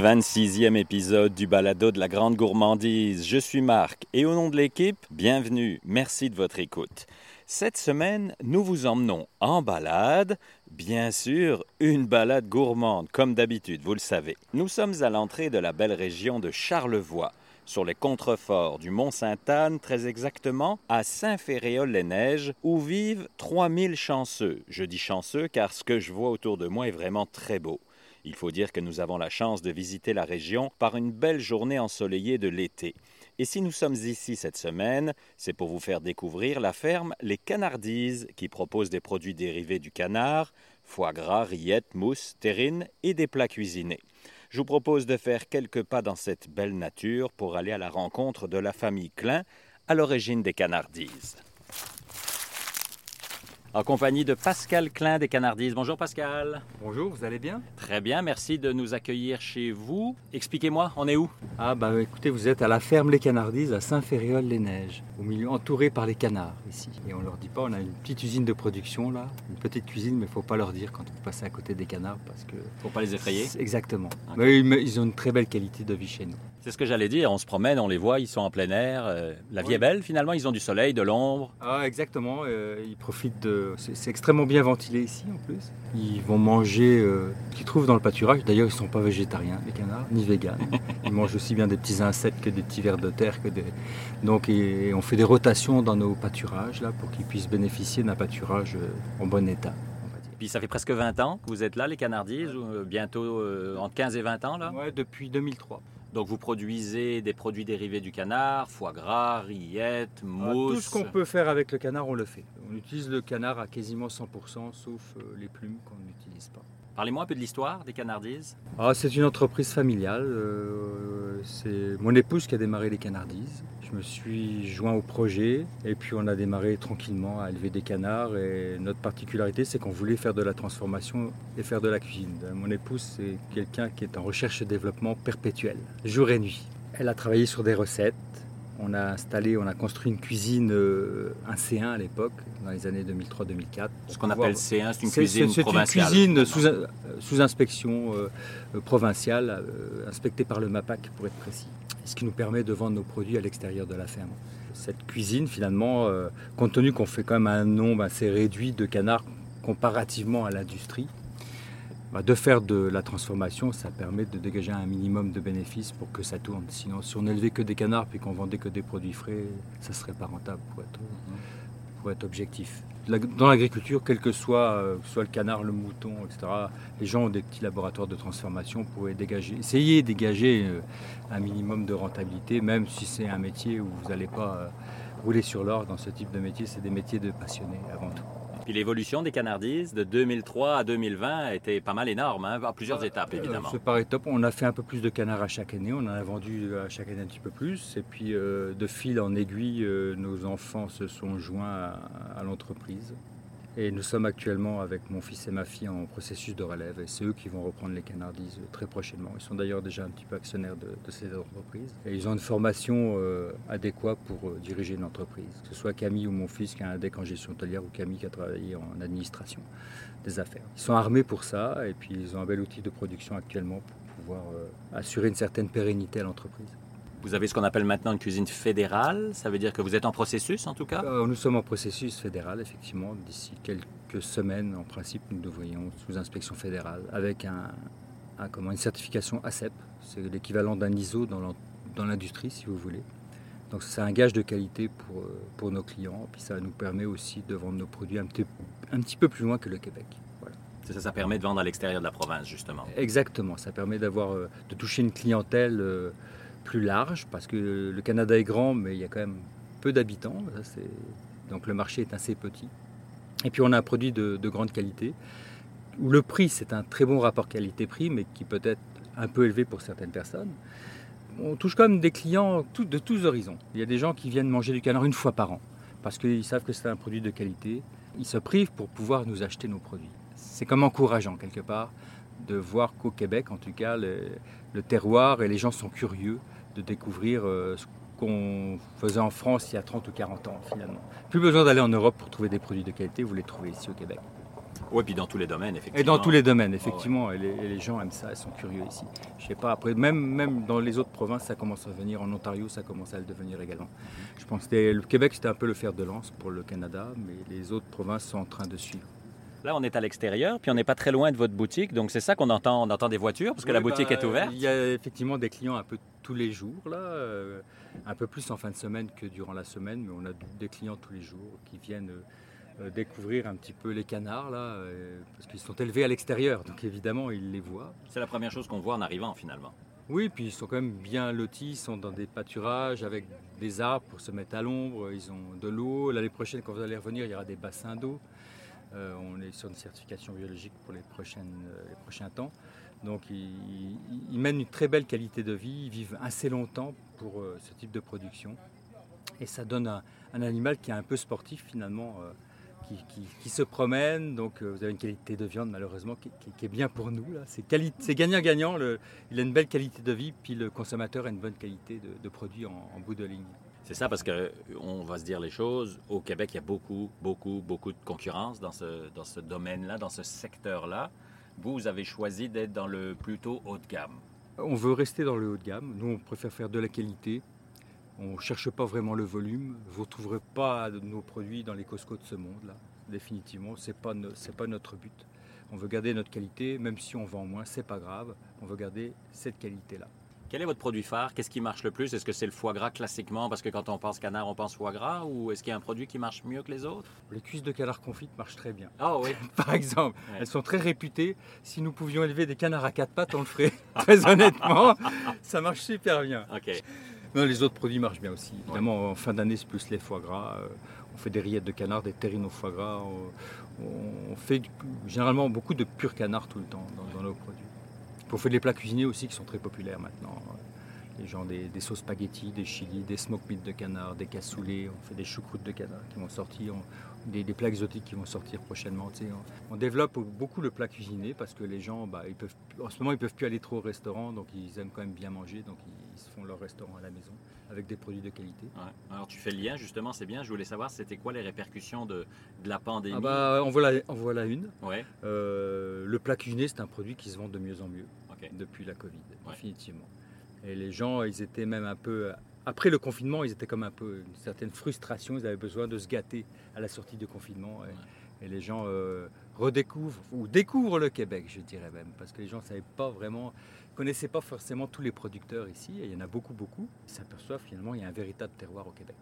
26e épisode du balado de la grande gourmandise. Je suis Marc et au nom de l'équipe, bienvenue. Merci de votre écoute. Cette semaine, nous vous emmenons en balade, bien sûr, une balade gourmande, comme d'habitude, vous le savez. Nous sommes à l'entrée de la belle région de Charlevoix, sur les contreforts du Mont-Sainte-Anne, très exactement à Saint-Féréol-les-Neiges, où vivent 3000 chanceux. Je dis chanceux car ce que je vois autour de moi est vraiment très beau. Il faut dire que nous avons la chance de visiter la région par une belle journée ensoleillée de l'été. Et si nous sommes ici cette semaine, c'est pour vous faire découvrir la ferme Les Canardises, qui propose des produits dérivés du canard, foie gras, rillettes, mousse, terrine et des plats cuisinés. Je vous propose de faire quelques pas dans cette belle nature pour aller à la rencontre de la famille Klein, à l'origine des Canardises en compagnie de Pascal Klein des Canardises. Bonjour Pascal. Bonjour, vous allez bien? Très bien, merci de nous accueillir chez vous. Expliquez-moi, on est où? Ah bah écoutez, vous êtes à la ferme Les Canardises à Saint-Féréol-les-Neiges, au milieu entouré par les canards ici. Et on leur dit pas, on a une petite usine de production là, une petite cuisine, mais il faut pas leur dire quand vous passez à côté des canards parce que... Faut pas les effrayer Exactement. Mais ils ont une très belle qualité de vie chez nous. C'est ce que j'allais dire, on se promène, on les voit, ils sont en plein air. Euh, la vie est belle finalement, ils ont du soleil, de l'ombre. Ah exactement, euh, ils profitent de... C'est extrêmement bien ventilé ici en plus. Ils vont manger euh, ce qu'ils trouvent dans le pâturage. D'ailleurs, ils ne sont pas végétariens, les canards, ni véganes. Ils mangent aussi bien des petits insectes que des petits vers de terre. Que des... Donc et, on fait des rotations dans nos pâturages là, pour qu'ils puissent bénéficier d'un pâturage en bon état. Puis ça fait presque 20 ans que vous êtes là, les Canardises, ou bientôt entre 15 et 20 ans là? Oui, depuis 2003. Donc vous produisez des produits dérivés du canard, foie gras, rillettes, mousse. tout ce qu'on peut faire avec le canard, on le fait. On utilise le canard à quasiment 100%, sauf euh, les plumes qu'on n'utilise pas. Parlez-moi un peu de l'histoire des Canardises. Ah, c'est une entreprise familiale. Euh, c'est mon épouse qui a démarré les Canardises. Je me suis joint au projet et puis on a démarré tranquillement à élever des canards. Et notre particularité, c'est qu'on voulait faire de la transformation et faire de la cuisine. Mon épouse, c'est quelqu'un qui est en recherche et développement perpétuel, jour et nuit. Elle a travaillé sur des recettes, on a installé, on a construit une cuisine, euh, un C1 à l'époque, dans les années 2003-2004. Ce qu'on appelle C1, c'est une cuisine provinciale. C'est une cuisine euh, sous, inspection euh, provinciale, inspectée par le MAPAC pour être précis. Ce qui nous permet de vendre nos produits à l'extérieur de la ferme. Cette cuisine, finalement, compte tenu qu'on fait quand même un nombre assez réduit de canards comparativement à l'industrie, de faire de la transformation, ça permet de dégager un minimum de bénéfices pour que ça tourne. Sinon, si on élevait que des canards puis qu'on vendait que des produits frais, ça serait pas rentable pour être, objectif. Dans l'agriculture, quel que soit, euh, le canard, le mouton, etc., les gens ont des petits laboratoires de transformation pour essayer de dégager euh, un minimum de rentabilité, même si c'est un métier où vous n'allez pas euh, rouler sur l'or dans ce type de métier. C'est des métiers de passionnés avant tout. Puis l'évolution des canardises de 2003 à 2020 a été pas mal énorme, hein, à plusieurs étapes évidemment. c'est top. On a fait un peu plus de canards à chaque année, on en a vendu à chaque année un petit peu plus. Et puis euh, de fil en aiguille, euh, nos enfants se sont joints à l'entreprise. Et nous sommes actuellement avec mon fils et ma fille en processus de relève et c'est eux qui vont reprendre les canardises très prochainement. Ils sont d'ailleurs déjà un petit peu actionnaires de, ces entreprises. Et ils ont une formation euh, adéquate pour euh, diriger une entreprise. Que ce soit Camille ou mon fils qui a un DEC en gestion hôtelière ou Camille qui a travaillé en administration des affaires. Ils sont armés pour ça et puis ils ont un bel outil de production actuellement pour pouvoir euh, assurer une certaine pérennité à l'entreprise. Vous avez ce qu'on appelle maintenant une cuisine fédérale. Ça veut dire que vous êtes en processus, en tout cas euh, Nous sommes en processus fédéral, effectivement. D'ici quelques semaines, en principe, nous devrions sous inspection fédérale avec un, comment, une certification ACEP. C'est l'équivalent d'un ISO dans l'industrie, si vous voulez. Donc c'est un gage de qualité pour, euh, pour nos clients. Puis ça nous permet aussi de vendre nos produits un petit, un petit peu plus loin que le Québec. Ça, ça, permet de vendre à l'extérieur de la province, justement. Exactement. Ça permet d'avoir, euh, de toucher une clientèle plus large, parce que le Canada est grand, mais il y a quand même peu d'habitants. Donc le marché est assez petit. Et puis on a un produit de, grande qualité, où le prix, c'est un très bon rapport qualité-prix, mais qui peut être un peu élevé pour certaines personnes. On touche quand même des clients de tous horizons. Il y a des gens qui viennent manger du canard une fois par an, parce qu'ils savent que c'est un produit de qualité. Ils se privent pour pouvoir nous acheter nos produits. C'est comme encourageant quelque part de voir qu'au Québec, en tout cas, le terroir et les gens sont curieux de découvrir euh, ce qu'on faisait en France il y a 30 ou 40 ans finalement. Plus besoin d'aller en Europe pour trouver des produits de qualité, vous les trouvez ici au Québec. Oui, puis dans tous les domaines, effectivement. Et dans tous les domaines, effectivement. Et, les, gens aiment ça, ils sont curieux ici. Je sais pas, après, même, même dans les autres provinces, ça commence à venir. En Ontario, ça commence à le devenir également. Mhm. Je pense que le Québec, c'était un peu le fer de lance pour le Canada, mais les autres provinces sont en train de suivre. Là, on est à l'extérieur, puis on n'est pas très loin de votre boutique, donc c'est ça qu'on entend. On entend des voitures, parce que la boutique bah, est ouverte. Il y a effectivement des clients un peu tous les jours, là, euh, un peu plus en fin de semaine que durant la semaine, mais on a des clients tous les jours qui viennent euh, découvrir un petit peu les canards, là, euh, parce qu'ils sont élevés à l'extérieur, donc évidemment, ils les voient. C'est la première chose qu'on voit en arrivant, finalement. Oui, puis ils sont quand même bien lotis, ils sont dans des pâturages avec des arbres pour se mettre à l'ombre, ils ont de l'eau. L'année prochaine, quand vous allez revenir, il y aura des bassins d'eau. Euh, on est sur une certification biologique pour les, euh, prochains temps. Donc ils, mènent une très belle qualité de vie, ils vivent assez longtemps pour euh, ce type de production. Et ça donne un, animal qui est un peu sportif finalement, qui, se promène. Donc vous avez une qualité de viande malheureusement qui, est bien pour nous. C'est gagnant-gagnant, il a une belle qualité de vie, puis le consommateur a une bonne qualité de, produit en bout de ligne. C'est ça parce qu'on va se dire les choses. Au Québec, il y a beaucoup, beaucoup, beaucoup de concurrence dans ce, domaine-là, dans ce secteur-là. Vous, avez choisi d'être dans le plutôt haut de gamme. On veut rester dans le haut de gamme. Nous, on préfère faire de la qualité. On ne cherche pas vraiment le volume. Vous ne trouverez pas nos produits dans les Costco de ce monde-là. Définitivement, ce n'est pas, pas notre but. On veut garder notre qualité, même si on vend moins, c'est pas grave. On veut garder cette qualité-là. Quel est votre produit phare? Qu'est-ce qui marche le plus? Est-ce que c'est le foie gras classiquement? Parce que quand on pense canard, on pense foie gras Ou est-ce qu'il y a un produit qui marche mieux que les autres? Les cuisses de canard confites marchent très bien. Ah oui Par exemple, elles sont très réputées. Si nous pouvions élever des canards à quatre pattes, on le ferait. très honnêtement, ça marche super bien. Ok. Non, les autres produits marchent bien aussi. Évidemment, en fin d'année, c'est plus les foie gras. Euh, on fait des rillettes de canard, des terrines au foie gras. On, fait généralement beaucoup de pur canard tout le temps dans nos produits. On fait des plats cuisinés aussi qui sont très populaires maintenant. Les gens des, sauces spaghetti, des chili, des smoke meat de canard, des cassoulets, on fait des choucroutes de canard qui vont sortir, des, plats exotiques qui vont sortir prochainement. On, développe beaucoup le plat cuisiné parce que les gens, bah, ils peuvent, en ce moment, ils peuvent plus aller trop au restaurant, donc ils aiment quand même bien manger, donc ils, se font leur restaurant à la maison avec des produits de qualité. Alors tu fais le lien justement, c'est bien. Je voulais savoir c'était quoi les répercussions de, la pandémie? Ah bah, on, voit la, une. Ouais. Euh, le plat cuisiné, c'est un produit qui se vend de mieux en mieux depuis la Covid, définitivement. Et les gens, ils étaient même un peu. Après le confinement, ils étaient comme un peu une certaine frustration. Ils avaient besoin de se gâter à la sortie du confinement. Et, les gens euh, redécouvrent ou découvrent le Québec, je dirais même, parce que les gens ne savaient pas vraiment, connaissaient pas forcément tous les producteurs ici. Et il y en a beaucoup, beaucoup. Ils s'aperçoivent finalement il y a un véritable terroir au Québec.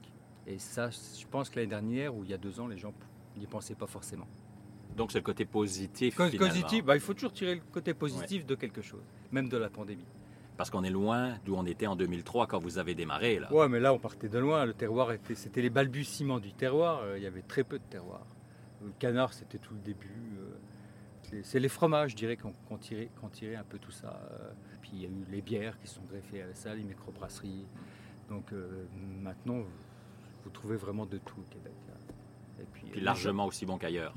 Et ça, je pense que l'année dernière ou il y a deux ans, les gens n'y pensaient pas forcément. Donc c'est le côté positif. Positif, bah, il faut toujours tirer le côté positif de quelque chose, même de la pandémie. Parce qu'on est loin d'où on était en 2003 quand vous avez démarré. Là. Ouais, mais là on partait de loin. Le terroir, était, c'était les balbutiements du terroir. Euh, il y avait très peu de terroir. Le canard, c'était tout le début. Euh, c'est les fromages, je dirais, qu'on tirait, tirait, un peu tout ça. Euh. Puis il y a eu les bières qui sont greffées à ça, les microbrasseries. Donc maintenant, vous trouvez vraiment de tout au Québec. Et puis largement aussi bon qu'ailleurs.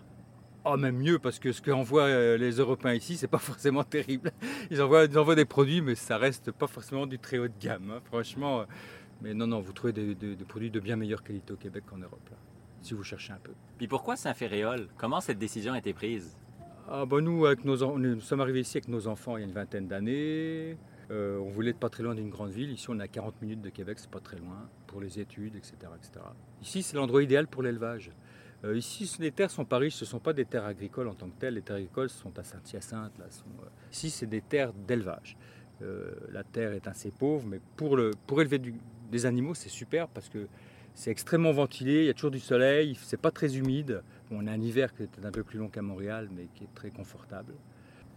Oh, même mieux, parce que ce qu'envoient euh, les Européens ici, c'est pas forcément terrible. Ils envoient, ils envoient, des produits, mais ça reste pas forcément du très haut de gamme, hein, franchement. Mais non, non, vous trouvez des, produits de bien meilleure qualité au Québec qu'en Europe, si vous cherchez un peu. Puis pourquoi Saint-Ferréol Comment cette décision a été prise? Ah, bah nous, avec nos, nous sommes arrivés ici avec nos enfants il y a une vingtaine d'années. Euh, on voulait être pas très loin d'une grande ville. Ici, on a 40 minutes de Québec, c'est pas très loin pour les études, etc. etc. Ici, c'est l'endroit idéal pour l'élevage. Euh, ici, les terres sont pas riches, ce ne sont pas des terres agricoles en tant que telles. Les terres agricoles sont à Saint-Hyacinthe. Euh, ici, c'est des terres d'élevage. Euh, la terre est assez pauvre, mais pour, le, pour élever des animaux, c'est super parce que c'est extrêmement ventilé, il y a toujours du soleil, c'est pas très humide. on a un hiver qui est un peu plus long qu'à Montréal, mais qui est très confortable.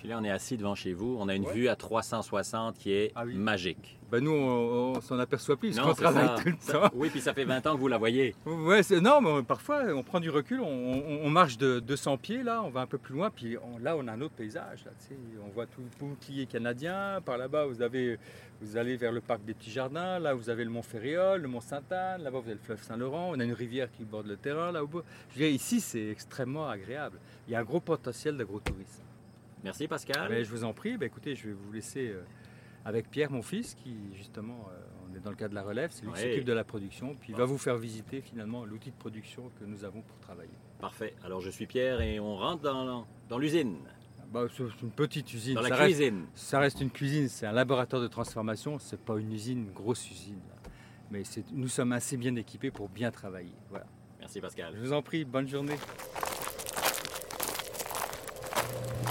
Puis là, on est assis devant chez vous. On a une vue à 360 qui est ah magique. Ben nous, on, s'en aperçoit plus, parce qu'on travaille tout le temps. Oui, puis ça fait 20 ans que vous la voyez. Ouais, non, mais parfois, on prend du recul, on, marche de 200 pieds, là, on va un peu plus loin, puis là, on a un autre paysage. Là, on voit tout le bouclier canadien. Par là-bas, vous, avez, vous allez vers le parc des Petits Jardins. Là, vous avez le mont Ferréol, le mont Sainte-Anne. Là-bas, vous avez le fleuve Saint-Laurent. On a une rivière qui borde le terrain, là au bout. Je dirais, ici, c'est extrêmement agréable. Il y a un gros potentiel d'agro-tourisme. Merci Pascal. je vous en prie. Bah, écoutez, je vais vous laisser euh, avec Pierre, mon fils, qui justement, euh, on est dans le cas de la relève, c'est lui qui s'occupe de la production, puis il va vous faire visiter finalement l'outil de production que nous avons pour travailler. Parfait. Alors je suis Pierre et on rentre dans, dans l'usine. Bah, c'est une petite usine. Dans la ça, reste, cuisine. ça reste une cuisine, c'est un laboratoire de transformation, c'est pas une usine, une grosse usine. Mais nous sommes assez bien équipés pour bien travailler. Voilà. Merci Pascal. Je vous en prie, bonne journée.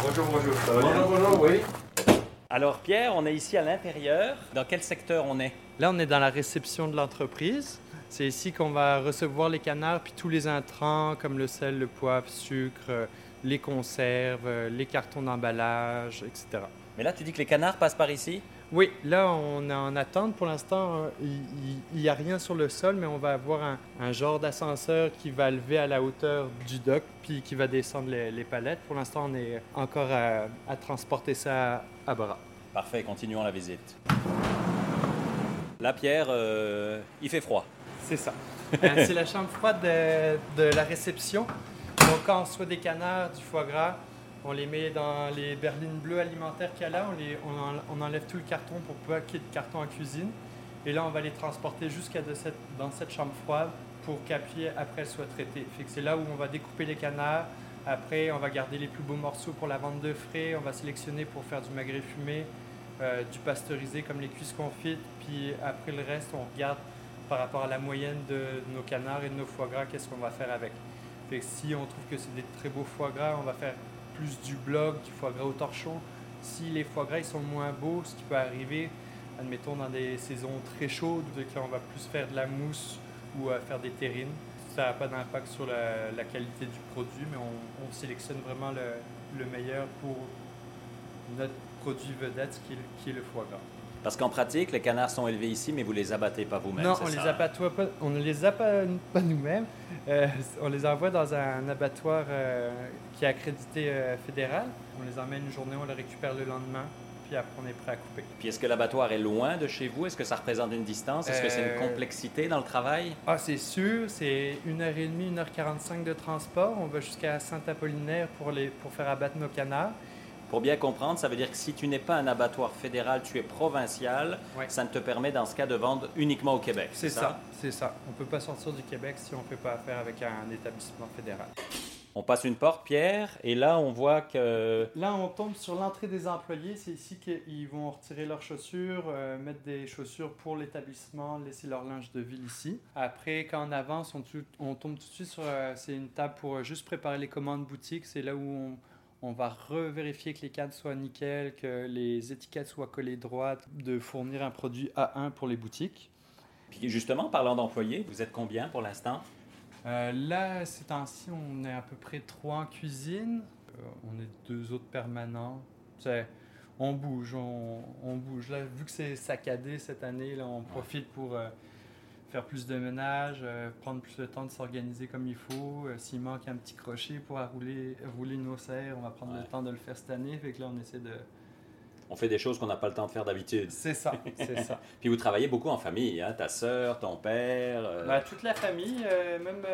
Bonjour, bonjour. Ça va bien bonjour, oui. Alors Pierre, on est ici à l'intérieur. Dans quel secteur on est? Là, on est dans la réception de l'entreprise. C'est ici qu'on va recevoir les canards puis tous les intrants comme le sel, le poivre, sucre, les conserves, euh, les cartons d'emballage, etc. Mais là, tu dis que les canards passent par ici? Oui, là, on est en attente. Pour l'instant, il n'y a rien sur le sol, mais on va avoir un, un genre d'ascenseur qui va lever à la hauteur du dock puis qui va descendre les, les palettes. Pour l'instant, on est encore à, à transporter ça à, à bras. Parfait, continuons la visite. Là, Pierre, euh, il fait froid. C'est ça. Euh, c'est la chambre froide de, de la réception. Donc, quand on reçoit des canards, du foie gras, on les met dans les berlines bleues alimentaires qu'il y a là. On, enlève tout le carton pour pas qu'il y ait de carton en cuisine. Et là, on va les transporter jusqu'à cette- dans cette chambre froide pour qu'après après elles soient traitées. C'est là où on va découper les canards. Après, on va garder les plus beaux morceaux pour la vente de frais. On va sélectionner pour faire du magret fumé, euh, du pasteurisé comme les cuisses confites. Puis après le reste, on regarde par rapport à la moyenne de nos canards et de nos foie gras, qu'est-ce qu'on va faire avec. Si on trouve que c'est des très beaux foie gras, on va faire plus du bloc, du foie gras au torchon. Si les foie gras sont moins beaux, ce qui peut arriver, admettons dans des saisons très chaudes, là on va plus faire de la mousse ou euh, faire des terrines. Ça n'a pas d'impact sur la, qualité du produit, mais on, on sélectionne vraiment le, le meilleur pour notre produit vedette, qui est le foie gras. Parce qu'en pratique, les canards sont élevés ici, mais vous les abattez pas vous-même. Non, on les pas, on ne les abat pas nous-mêmes. Euh, on les envoie dans un abattoir euh, qui est accrédité euh, fédéral. On les emmène une journée, on les récupère le lendemain, puis après on est prêt à couper. Puis est-ce que l'abattoir est loin de chez vous? Est-ce que ça représente une distance? Est-ce que c'est une complexité dans le travail? Ah, c'est sûr, c'est 1h30, 1h45 de transport. On va jusqu'à Saint-Apollinaire pour, les, pour faire abattre nos canards. Pour bien comprendre, ça veut dire que si tu n'es pas un abattoir fédéral, tu es provincial, Ouais. ça ne te permet dans ce cas de vendre uniquement au Québec. C'est ça, c'est ça. On ne peut pas sortir du Québec si on ne fait pas affaire avec un établissement fédéral. On passe une porte, Pierre, et là on voit que Là, on tombe sur l'entrée des employés. C'est ici qu'ils vont retirer leurs chaussures, euh, mettre des chaussures pour l'établissement, laisser leur linge de ville ici. Après, quand on avance, on, tombe tout de suite sur. euh, c'est une table pour euh, juste préparer les commandes boutiques. C'est là où on, on va revérifier que les cadres soient nickel, que les étiquettes soient collées droites, de fournir un produit A1 pour les boutiques. Puis justement, parlant d'employés, vous êtes combien pour l'instant? Euh, là, ces temps-ci, on est à peu près trois en cuisine. Euh, on est deux autres permanents. C'est- on bouge, on, on bouge. Là, vu que c'est saccadé cette année, là, on profite pour euh, faire plus de ménage, euh, prendre plus de temps de s'organiser comme il faut. Euh, S'il manque un petit crochet pour rouler, rouler nos serres, on va prendre Ouais. le temps de le faire cette année. Fait que là, on essaie de... On fait des choses qu'on n'a pas le temps de faire d'habitude. C'est ça, c'est ça. Puis vous travaillez beaucoup en famille, hein? ta sœur, ton père. euh, Bah, toute la famille, même,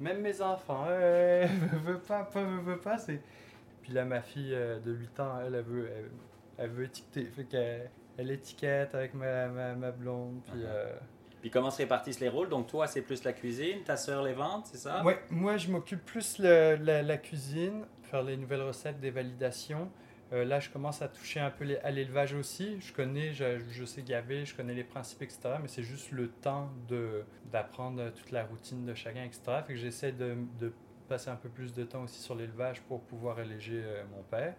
même mes enfants, veut pas, pas, veut, veut pas, c'est... Puis là, ma fille de 8 ans, elle, elle veut, elle, elle veut étiqueter, fait qu'elle elle étiquette avec ma, ma, ma blonde, puis... Euh, Puis comment se répartissent les rôles? Donc toi, c'est plus la cuisine, ta sœur les ventes, c'est ça? Ouais, moi, je m'occupe plus le- la, cuisine, faire les nouvelles recettes, des validations. Euh, là, je commence à toucher un peu à l'élevage aussi. Je connais, je, sais gaver, je connais les principes, etc. Mais c'est juste le temps de, d'apprendre toute la routine de chacun, etc. Fait que j'essaie de, de passer un peu plus de temps aussi sur l'élevage pour pouvoir alléger euh, mon père.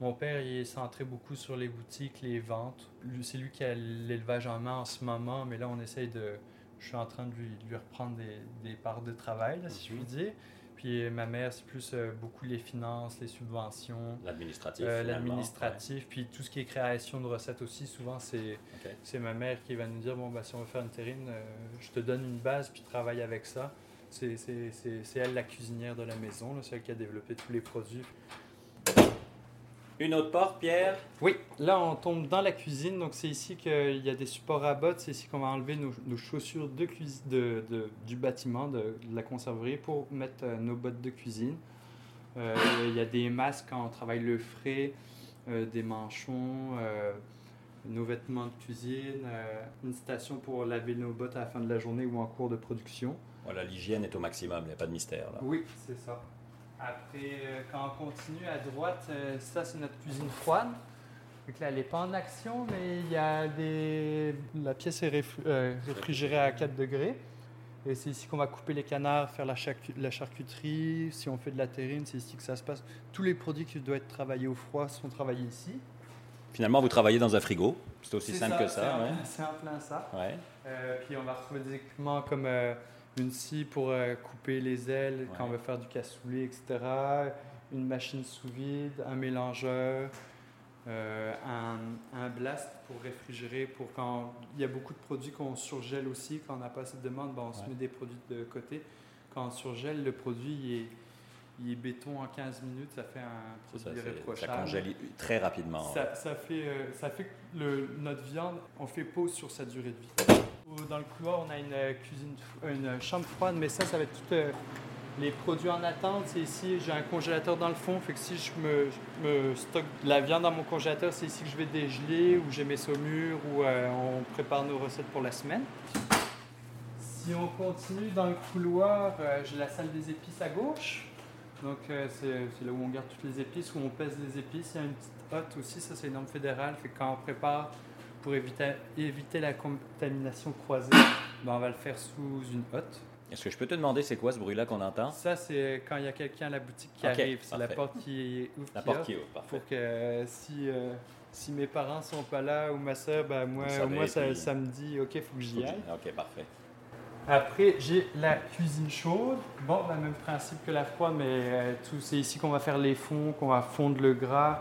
Mon père, il est centré beaucoup sur les boutiques, les ventes. C'est lui qui a l'élevage en main en ce moment, mais là, on essaye de... Je suis en train de lui, de lui reprendre des, des parts de travail, là, si je Mhm. puis dire. Puis ma mère, c'est plus euh, beaucoup les finances, les subventions, L'administratif. euh, l'administratif, puis tout ce qui est création de recettes aussi. Souvent, c'est ouais. Ok. c'est ma mère qui va nous dire bon, bah, si on veut faire une terrine, euh, je te donne une base, puis travaille avec ça. C'est elle la cuisinière de la maison, c'est elle qui a développé tous les produits. Une autre porte, Pierre? Oui, là on tombe dans la cuisine, donc c'est ici qu'il y a des supports à bottes, c'est ici qu'on va enlever nos, nos chaussures de de, de- du bâtiment, de, de la conserverie, pour mettre euh, nos bottes de cuisine. Euh, il y a des masques quand on travaille le frais, euh, des manchons, euh, nos vêtements de cuisine, euh, une station pour laver nos bottes à la fin de la journée ou en cours de production. Voilà, l'hygiène est au maximum, il n'y a pas de mystère. Là. Oui, c'est ça. Après, euh, quand on continue à droite, euh, ça c'est notre cuisine froide. Donc là, elle n'est pas en action, mais il y a des... la pièce est euh, réfrigérée à 4 degrés. Et c'est ici qu'on va couper les canards, faire la, charcu- la charcuterie. Si on fait de la terrine, c'est ici que ça se passe. Tous les produits qui doivent être travaillés au froid sont travaillés ici. Finalement, vous travaillez dans un frigo. C'est aussi C'est simple que c'est ça. en- ouais. C'est en plein ça. Ouais. Euh, puis on va retrouver des équipements comme euh, une scie pour euh, couper les ailes quand on veut faire du cassoulet, etc. Une machine sous vide, un mélangeur, euh, un, un blast pour réfrigérer. Pour quand il y a beaucoup de produits qu'on surgèle aussi, quand on n'a pas assez de demande, ben, on se met des produits de côté. Quand on surgèle, le produit il est, il est béton en 15 minutes, ça fait un ça, produit ça irréprochable. congèle très rapidement. Ça, ça fait, euh, ça fait que le- notre viande, on fait pause sur sa durée de vie. Dans le couloir, on a une euh, f- une chambre froide, mais ça, ça va être tout euh, les produits en attente. C'est ici, j'ai un congélateur dans le fond, fait que si je me, stocke de la viande dans mon congélateur, c'est ici que je vais dégeler, où j'ai mes saumures, euh, on prépare nos recettes pour la semaine. Si on continue dans le couloir, euh, j'ai la salle des épices à gauche. Donc euh, c'est là où on garde toutes les épices, où on pèse les épices. Il y a une petite hotte aussi, ça c'est une norme fédérale. Fait que quand on prépare pour éviter, éviter la contamination croisée, ben, on va le faire sous une hotte. Est-ce que je peux te demander c'est quoi ce bruit-là qu'on entend? Ça c'est quand il y a quelqu'un à la boutique qui arrive. C'est la porte qui ouvre. La qui porte qui ouvre, parfait. Pour que euh, si, euh, si mes parents sont pas là ou ma soeur, ben, moi, moi ça, me dit ok, faut que j'y aille. Ok, parfait. Après, j'ai la cuisine chaude. Bon, le même principe que la froide, mais euh, tout, c'est ici qu'on va faire les fonds, qu'on va fondre le gras.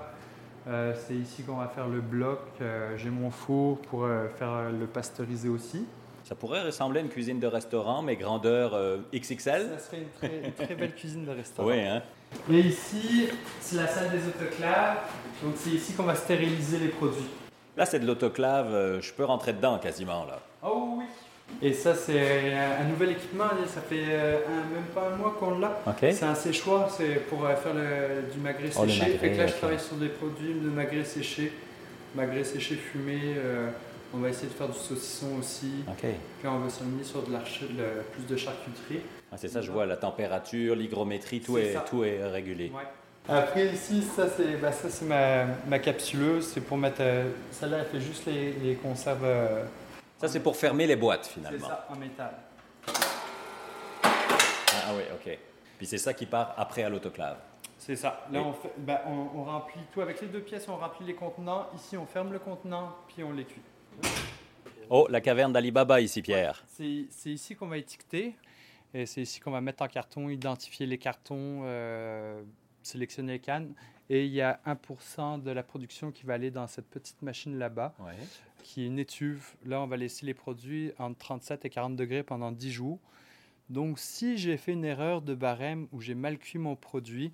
Euh, c'est ici qu'on va faire le bloc. Euh, j'ai mon four pour euh, faire euh, le pasteuriser aussi. Ça pourrait ressembler à une cuisine de restaurant, mais grandeur euh, XXL. Ça serait une très, une très belle cuisine de restaurant. Oui, hein? Et ici, c'est la salle des autoclaves. Donc, c'est ici qu'on va stériliser les produits. Là, c'est de l'autoclave. je peux rentrer dedans quasiment, là. Et ça, c'est un nouvel équipement. Ça fait euh, un- même pas un mois qu'on l'a. C'est un séchoir, c'est pour euh, faire le- du magret Oh, séché. magret, fait que là, je travaille sur des produits de magret séché, magret séché fumé. euh, on va essayer de faire du saucisson aussi. OK. Puis on va s'aligner sur de le- plus de charcuterie. Ah, c'est ça, je vois la température, l'hygrométrie, tout est, ça. tout est régulé. Ouais. Après ici, ça c'est bah, ma, ma capsuleuse, c'est pour mettre. euh, Celle-là, elle fait juste les, les conserves. euh, Ça, c'est pour fermer les boîtes, c'est finalement. ça, en métal. Ah, ah oui, OK. Puis c'est ça qui part après à l'autoclave. C'est ça. Là, Et- on, fait- bah, on, on remplit tout avec les deux pièces, on remplit les contenants. Ici, on ferme le contenant, puis on les cuit. Oh, la caverne d'Alibaba ici, Pierre. C'est c'est ici qu'on va étiqueter. Et c'est ici qu'on va mettre en carton, identifier les cartons, euh, sélectionner les cannes. Et il y a 1% de la production qui va aller dans cette petite machine là-bas, Ouais. Qui est une étuve. Là, on va laisser les produits entre 37 et 40 degrés pendant 10 jours. Donc, si j'ai fait une erreur de barème ou j'ai mal cuit mon produit,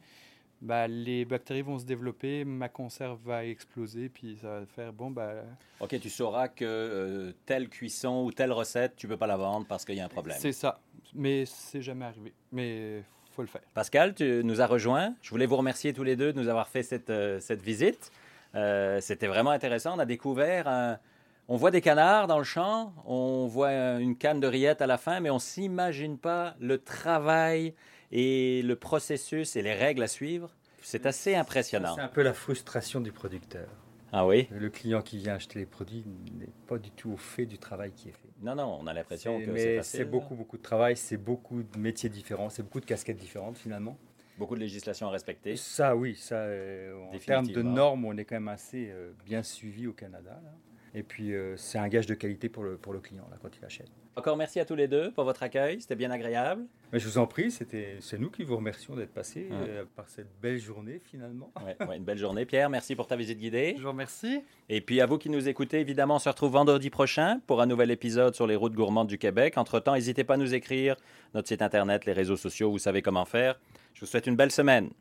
bah, les bactéries vont se développer, ma conserve va exploser, puis ça va faire bon, bah, OK, tu sauras que euh, telle cuisson ou telle recette, tu peux pas la vendre parce qu'il y a un problème. c'est ça. Mais c'est jamais arrivé. Mais faut le faire. Pascal, tu nous as rejoints. Je voulais vous remercier tous les deux de nous avoir fait cette, euh, cette visite. Euh, C'était vraiment intéressant. On a découvert un- On voit des canards dans le champ, on voit euh, une canne de rillettes à la fin, mais on s'imagine pas le travail et le processus et les règles à suivre. C'est assez impressionnant. C'est un peu la frustration du producteur. Ah oui? Le client qui vient acheter les produits n'est pas du tout au fait du travail qui est fait. Non, non, on a l'impression que c'est c'est beaucoup, beaucoup de travail, c'est beaucoup de métiers différents, c'est beaucoup de casquettes différentes finalement. Beaucoup de législations à respecter. Ça, oui, ça, euh, en termes de normes, on est quand même assez euh, bien suivi au Canada. là. Et puis, euh, c'est un gage de qualité pour le, pour le client là, quand il achète. Encore merci à tous les deux pour votre accueil. C'était bien agréable. Mais je vous en prie, c'était, c'est nous qui vous remercions d'être passés Ouais. euh, par cette belle journée finalement. Ouais, ouais, une belle journée. Pierre, merci pour ta visite guidée. Je vous remercie. Et puis à vous qui nous écoutez, évidemment, on se retrouve vendredi prochain pour un nouvel épisode sur les routes gourmandes du Québec. Entre-temps, n'hésitez pas à nous écrire, notre site internet, les réseaux sociaux, vous savez comment faire. Je vous souhaite une belle semaine.